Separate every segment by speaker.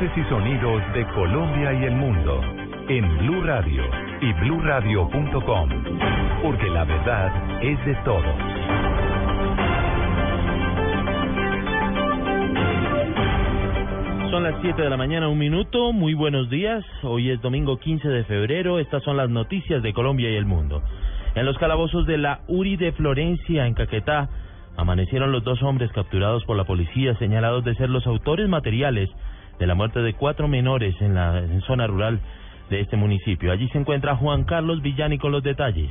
Speaker 1: Y sonidos de Colombia y el mundo en Blue Radio y BlueRadio.com, porque la verdad es de todos.
Speaker 2: Son las 7 de la mañana, un minuto. Muy buenos días. Hoy es domingo 15 de febrero. Estas son las noticias de Colombia y el mundo. En los calabozos de la URI de Florencia, en Caquetá, amanecieron los dos hombres capturados por la policía, señalados de ser los autores materiales de la muerte de cuatro menores en la zona rural de este municipio. Allí se encuentra Juan Carlos Villani con los detalles.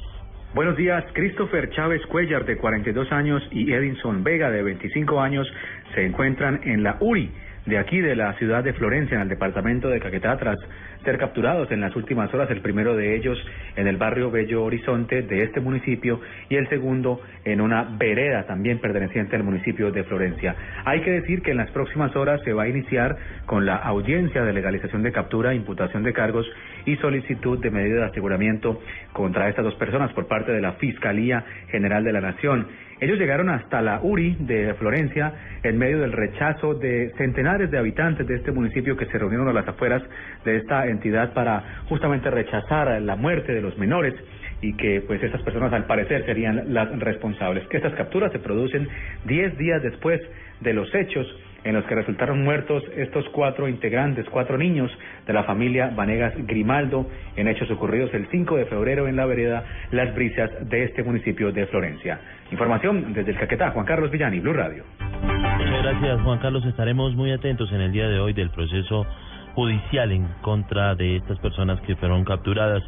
Speaker 3: Buenos días, Christopher Chávez Cuellar de 42 años y Edinson Vega de 25 años se encuentran en la URI de aquí de la ciudad de Florencia, en el departamento de Caquetá, tras ser capturados en las últimas horas, el primero de ellos en el barrio Bello Horizonte de este municipio y el segundo en una vereda también perteneciente al municipio de Florencia. Hay que decir que en las próximas horas se va a iniciar con la audiencia de legalización de captura, imputación de cargos y solicitud de medida de aseguramiento contra estas dos personas por parte de la Fiscalía General de la Nación. Ellos llegaron hasta la URI de Florencia en medio del rechazo de centenares de habitantes de este municipio que se reunieron a las afueras de esta entidad para justamente rechazar la muerte de los menores y que pues estas personas al parecer serían las responsables. Estas capturas se producen 10 días después de los hechos en los que resultaron muertos estos cuatro integrantes, cuatro niños de la familia Vanegas Grimaldo, en hechos ocurridos el 5 de febrero en la vereda Las Brisas de este municipio de Florencia. Información desde el Caquetá, Juan Carlos Villani, Blue Radio.
Speaker 2: Muchas gracias, Juan Carlos. Estaremos muy atentos en el día de hoy del proceso judicial en contra de estas personas que fueron capturadas.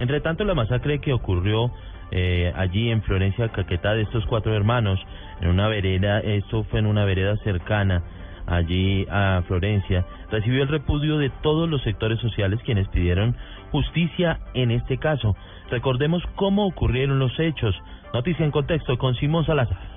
Speaker 2: Entre tanto, la masacre que ocurrió eh, allí en Florencia, Caquetá, de estos cuatro hermanos, en una vereda, esto fue en una vereda cercana allí a Florencia, recibió el repudio de todos los sectores sociales quienes pidieron justicia en este caso. Recordemos cómo ocurrieron los hechos. Noticia en contexto con Simón Salazar.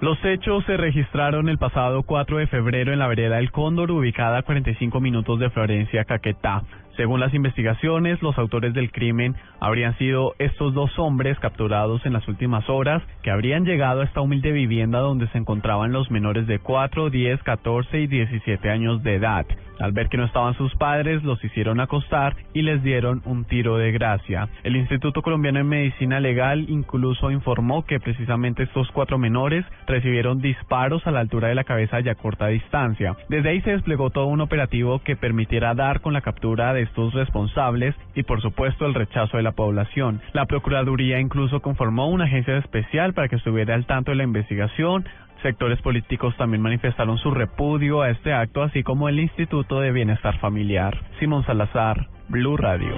Speaker 4: Los hechos se registraron el pasado 4 de febrero en la vereda El Cóndor, ubicada a 45 minutos de Florencia, Caquetá. Según las investigaciones, los autores del crimen habrían sido estos dos hombres capturados en las últimas horas, que habrían llegado a esta humilde vivienda donde se encontraban los menores de 4, 10, 14 y 17 años de edad. Al ver que no estaban sus padres, los hicieron acostar y les dieron un tiro de gracia. El Instituto Colombiano de Medicina Legal incluso informó que precisamente estos cuatro menores recibieron disparos a la altura de la cabeza y a corta distancia. Desde ahí se desplegó todo un operativo que permitiera dar con la captura de estos responsables y por supuesto el rechazo de la población. La Procuraduría incluso conformó una agencia especial para que estuviera al tanto de la investigación, Sectores políticos también manifestaron su repudio a este acto, así como el Instituto de Bienestar Familiar. Simón Salazar, Blue Radio.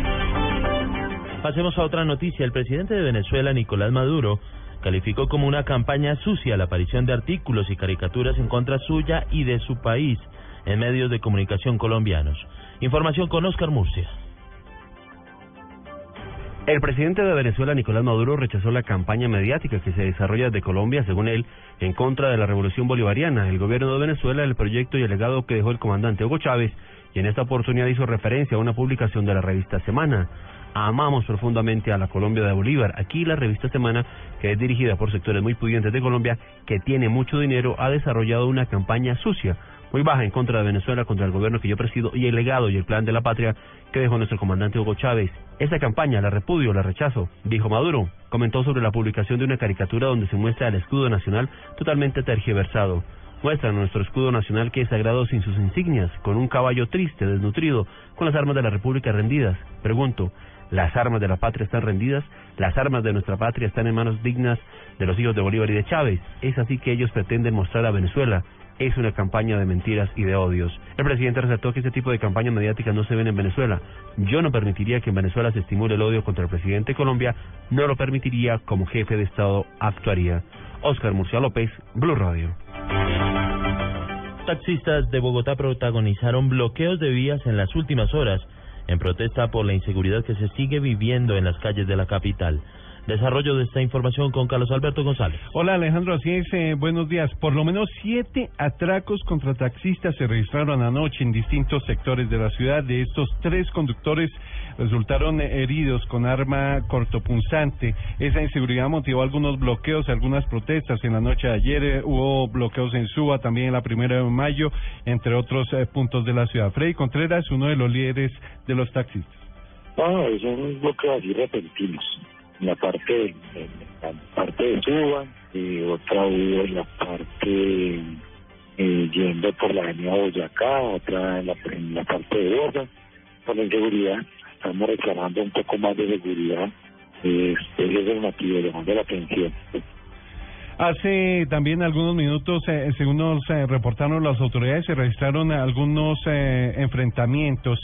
Speaker 2: Pasemos a otra noticia. El presidente de Venezuela, Nicolás Maduro, calificó como una campaña sucia la aparición de artículos y caricaturas en contra suya y de su país en medios de comunicación colombianos. Información con Oscar Murcia.
Speaker 5: El presidente de Venezuela, Nicolás Maduro, rechazó la campaña mediática que se desarrolla de Colombia, según él, en contra de la revolución bolivariana, el gobierno de Venezuela, el proyecto y el legado que dejó el comandante Hugo Chávez, y en esta oportunidad hizo referencia a una publicación de la revista Semana. Amamos profundamente a la Colombia de Bolívar. Aquí la revista Semana, que es dirigida por sectores muy pudientes de Colombia, que tiene mucho dinero, ha desarrollado una campaña sucia muy baja en contra de Venezuela, contra el gobierno que yo presido y el legado y el plan de la patria que dejó nuestro comandante Hugo Chávez. Esa campaña la repudio, la rechazo, dijo Maduro. Comentó sobre la publicación de una caricatura donde se muestra el escudo nacional totalmente tergiversado. Muestra nuestro escudo nacional que es sagrado sin sus insignias, con un caballo triste, desnutrido, con las armas de la República rendidas. Pregunto, ¿las armas de la patria están rendidas? ¿Las armas de nuestra patria están en manos dignas de los hijos de Bolívar y de Chávez? Es así que ellos pretenden mostrar a Venezuela es una campaña de mentiras y de odios. El presidente resaltó que este tipo de campañas mediáticas no se ven en Venezuela. Yo no permitiría que en Venezuela se estimule el odio contra el presidente de Colombia, no lo permitiría como jefe de Estado actuaría. Oscar Murcia López, Blue Radio.
Speaker 2: Taxistas de Bogotá protagonizaron bloqueos de vías en las últimas horas en protesta por la inseguridad que se sigue viviendo en las calles de la capital. Desarrollo de esta información con Carlos Alberto González.
Speaker 6: Hola Alejandro, así es, eh, buenos días. Por lo menos siete atracos contra taxistas se registraron anoche en distintos sectores de la ciudad. De estos tres conductores resultaron heridos con arma cortopunzante. Esa inseguridad motivó algunos bloqueos, algunas protestas. En la noche de ayer eh, hubo bloqueos en Suba, también en la primera de mayo, entre otros eh, puntos de la ciudad. Freddy Contreras, uno de los líderes de los taxistas.
Speaker 7: Ah, son bloqueos así repentinos la parte en la parte de Suba, y otra hubo en la parte eh, yendo por la avenida Boyacá, otra en la, en la parte de Borda, por la inseguridad. Estamos reclamando un poco más de seguridad. Este es el llamando la atención.
Speaker 6: Hace también algunos minutos, eh, según nos eh, reportaron las autoridades, se registraron algunos eh, enfrentamientos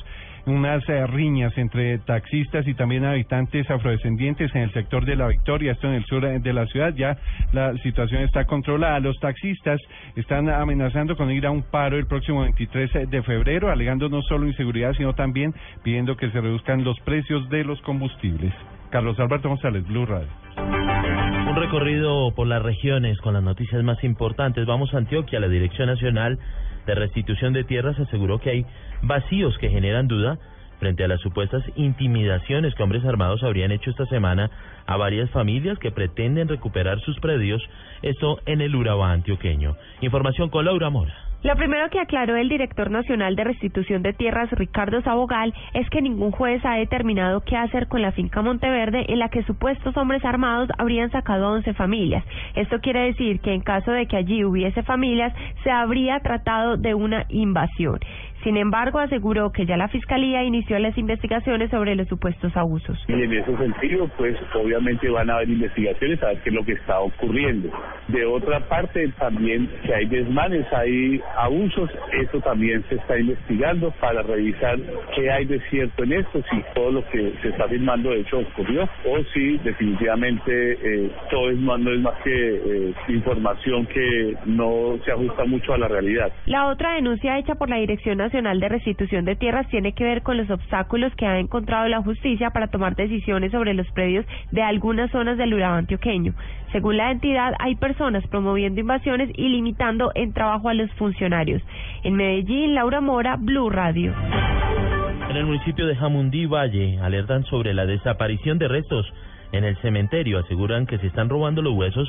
Speaker 6: unas eh, riñas entre taxistas y también habitantes afrodescendientes en el sector de la Victoria, esto en el sur eh, de la ciudad. Ya la situación está controlada. Los taxistas están amenazando con ir a un paro el próximo 23 de febrero, alegando no solo inseguridad, sino también pidiendo que se reduzcan los precios de los combustibles. Carlos Alberto González, Blue Radio.
Speaker 2: Un recorrido por las regiones con las noticias más importantes. Vamos a Antioquia. La Dirección Nacional de Restitución de Tierras aseguró que hay vacíos que generan duda frente a las supuestas intimidaciones que hombres armados habrían hecho esta semana a varias familias que pretenden recuperar sus predios, esto en el Urabá antioqueño. Información con Laura Mora.
Speaker 8: Lo primero que aclaró el director nacional de restitución de tierras, Ricardo Sabogal, es que ningún juez ha determinado qué hacer con la finca Monteverde en la que supuestos hombres armados habrían sacado a 11 familias. Esto quiere decir que en caso de que allí hubiese familias, se habría tratado de una invasión. Sin embargo, aseguró que ya la Fiscalía inició las investigaciones sobre los supuestos abusos.
Speaker 9: Y en ese sentido, pues obviamente van a haber investigaciones a ver qué es lo que está ocurriendo. De otra parte, también que hay desmanes, hay abusos, eso también se está investigando para revisar qué hay de cierto en esto, si todo lo que se está firmando de hecho ocurrió o si definitivamente eh, todo es más, no es más que eh, información que no se ajusta mucho a la realidad.
Speaker 8: La otra denuncia hecha por la Dirección Nacional de Restitución de Tierras tiene que ver con los obstáculos que ha encontrado la justicia para tomar decisiones sobre los predios de algunas zonas del Urabá antioqueño. Según la entidad, hay personas promoviendo invasiones y limitando en trabajo a los funcionarios. En Medellín, Laura Mora, Blue Radio.
Speaker 2: En el municipio de Jamundí Valle alertan sobre la desaparición de restos en el cementerio. Aseguran que se están robando los huesos,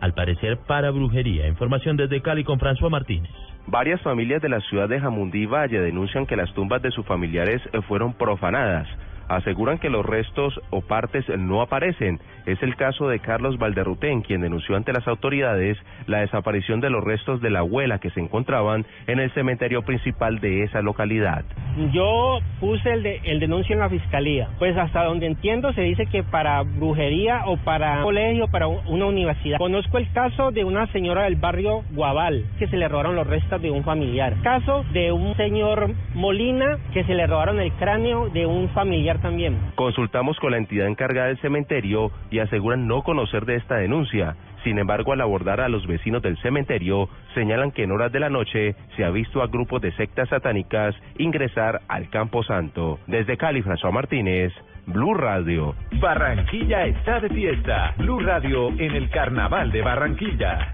Speaker 2: al parecer para brujería. Información desde Cali con François Martínez.
Speaker 10: Varias familias de la ciudad de Jamundí Valle denuncian que las tumbas de sus familiares fueron profanadas. Aseguran que los restos o partes no aparecen. Es el caso de Carlos Valderrutén, quien denunció ante las autoridades la desaparición de los restos de la abuela que se encontraban en el cementerio principal de esa localidad.
Speaker 11: Yo puse el, de, el denuncio en la fiscalía. Pues hasta donde entiendo se dice que para brujería o para colegio, para una universidad. Conozco el caso de una señora del barrio Guabal que se le robaron los restos de un familiar. Caso de un señor Molina que se le robaron el cráneo de un familiar también.
Speaker 10: Consultamos con la entidad encargada del cementerio y aseguran no conocer de esta denuncia. Sin embargo, al abordar a los vecinos del cementerio, señalan que en horas de la noche se ha visto a grupos de sectas satánicas ingresar al Campo Santo. Desde Cali, François Martínez, Blue Radio.
Speaker 1: Barranquilla está de fiesta. Blue Radio en el Carnaval de Barranquilla.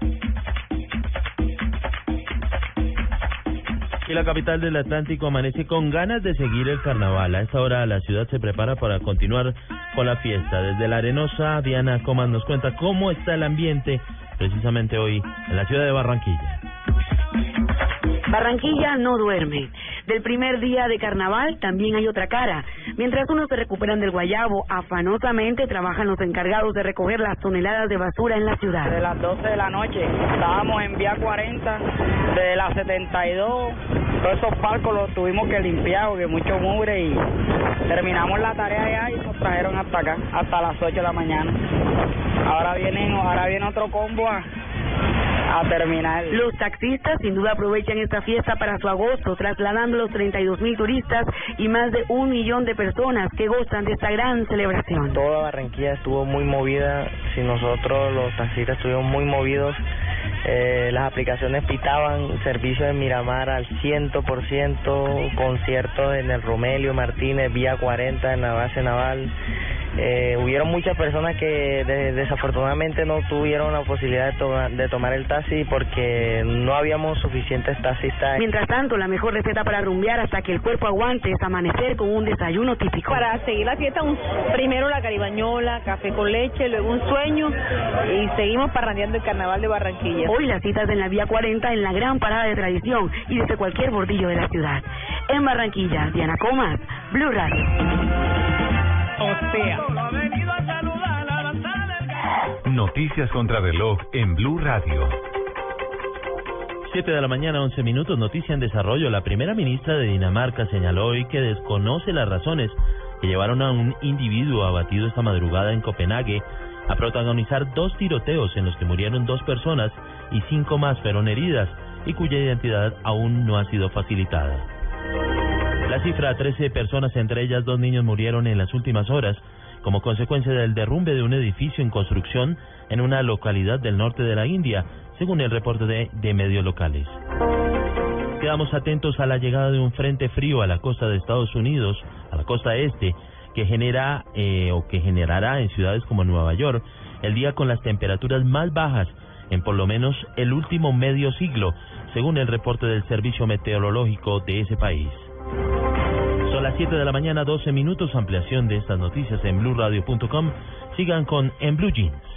Speaker 2: Y la capital del Atlántico amanece con ganas de seguir el carnaval. A esta hora la ciudad se prepara para continuar con la fiesta. Desde la Arenosa, Diana Comas nos cuenta cómo está el ambiente precisamente hoy en la ciudad de Barranquilla.
Speaker 12: Barranquilla no duerme. Del primer día de carnaval también hay otra cara. Mientras unos se recuperan del guayabo, afanosamente trabajan los encargados de recoger las toneladas de basura en la ciudad.
Speaker 13: De las 12 de la noche estábamos en vía 40, de las 72, todos esos palcos los tuvimos que limpiar porque mucho mugre y terminamos la tarea allá y nos trajeron hasta acá, hasta las 8 de la mañana. Ahora vienen, ahora viene otro combo a a terminar.
Speaker 12: Los taxistas sin duda aprovechan esta fiesta para su agosto, trasladando los 32 mil turistas y más de un millón de personas que gozan de esta gran celebración.
Speaker 14: Toda Barranquilla estuvo muy movida, si nosotros los taxistas estuvimos muy movidos Eh, las aplicaciones pitaban servicio en Miramar al 100%, conciertos en el Romelio Martínez, Vía 40 en la base naval. Eh, hubieron muchas personas que de- desafortunadamente no tuvieron la posibilidad de, toma- de tomar el taxi porque no habíamos suficientes taxistas.
Speaker 12: Mientras tanto, la mejor receta para rumbear hasta que el cuerpo aguante es amanecer con un desayuno típico.
Speaker 15: Para seguir la fiesta, un- primero la caribañola, café con leche, luego un sueño y seguimos parrandeando el carnaval de Barranquilla.
Speaker 12: Hoy las citas en la Vía 40 en la gran parada de tradición y desde cualquier bordillo de la ciudad. En Barranquilla, Diana Comas, Blue Radio.
Speaker 15: O sea.
Speaker 1: Noticias contra reloj en Blue Radio.
Speaker 2: 7 de la mañana, 11 minutos, noticia en desarrollo. La primera ministra de Dinamarca señaló hoy que desconoce las razones que llevaron a un individuo abatido esta madrugada en Copenhague a protagonizar dos tiroteos en los que murieron dos personas y cinco más fueron heridas y cuya identidad aún no ha sido facilitada. La cifra, 13 personas, entre ellas dos niños, murieron en las últimas horas como consecuencia del derrumbe de un edificio en construcción en una localidad del norte de la India, según el reporte de, medios locales. Quedamos atentos a la llegada de un frente frío a la costa de Estados Unidos, a la costa este, que genera eh, o que generará en ciudades como Nueva York el día con las temperaturas más bajas en por lo menos el último medio siglo, según el reporte del Servicio Meteorológico de ese país. Son las 7 de la mañana, 12 minutos. Ampliación de estas noticias en blurradio.com. Sigan con En Blue Jeans.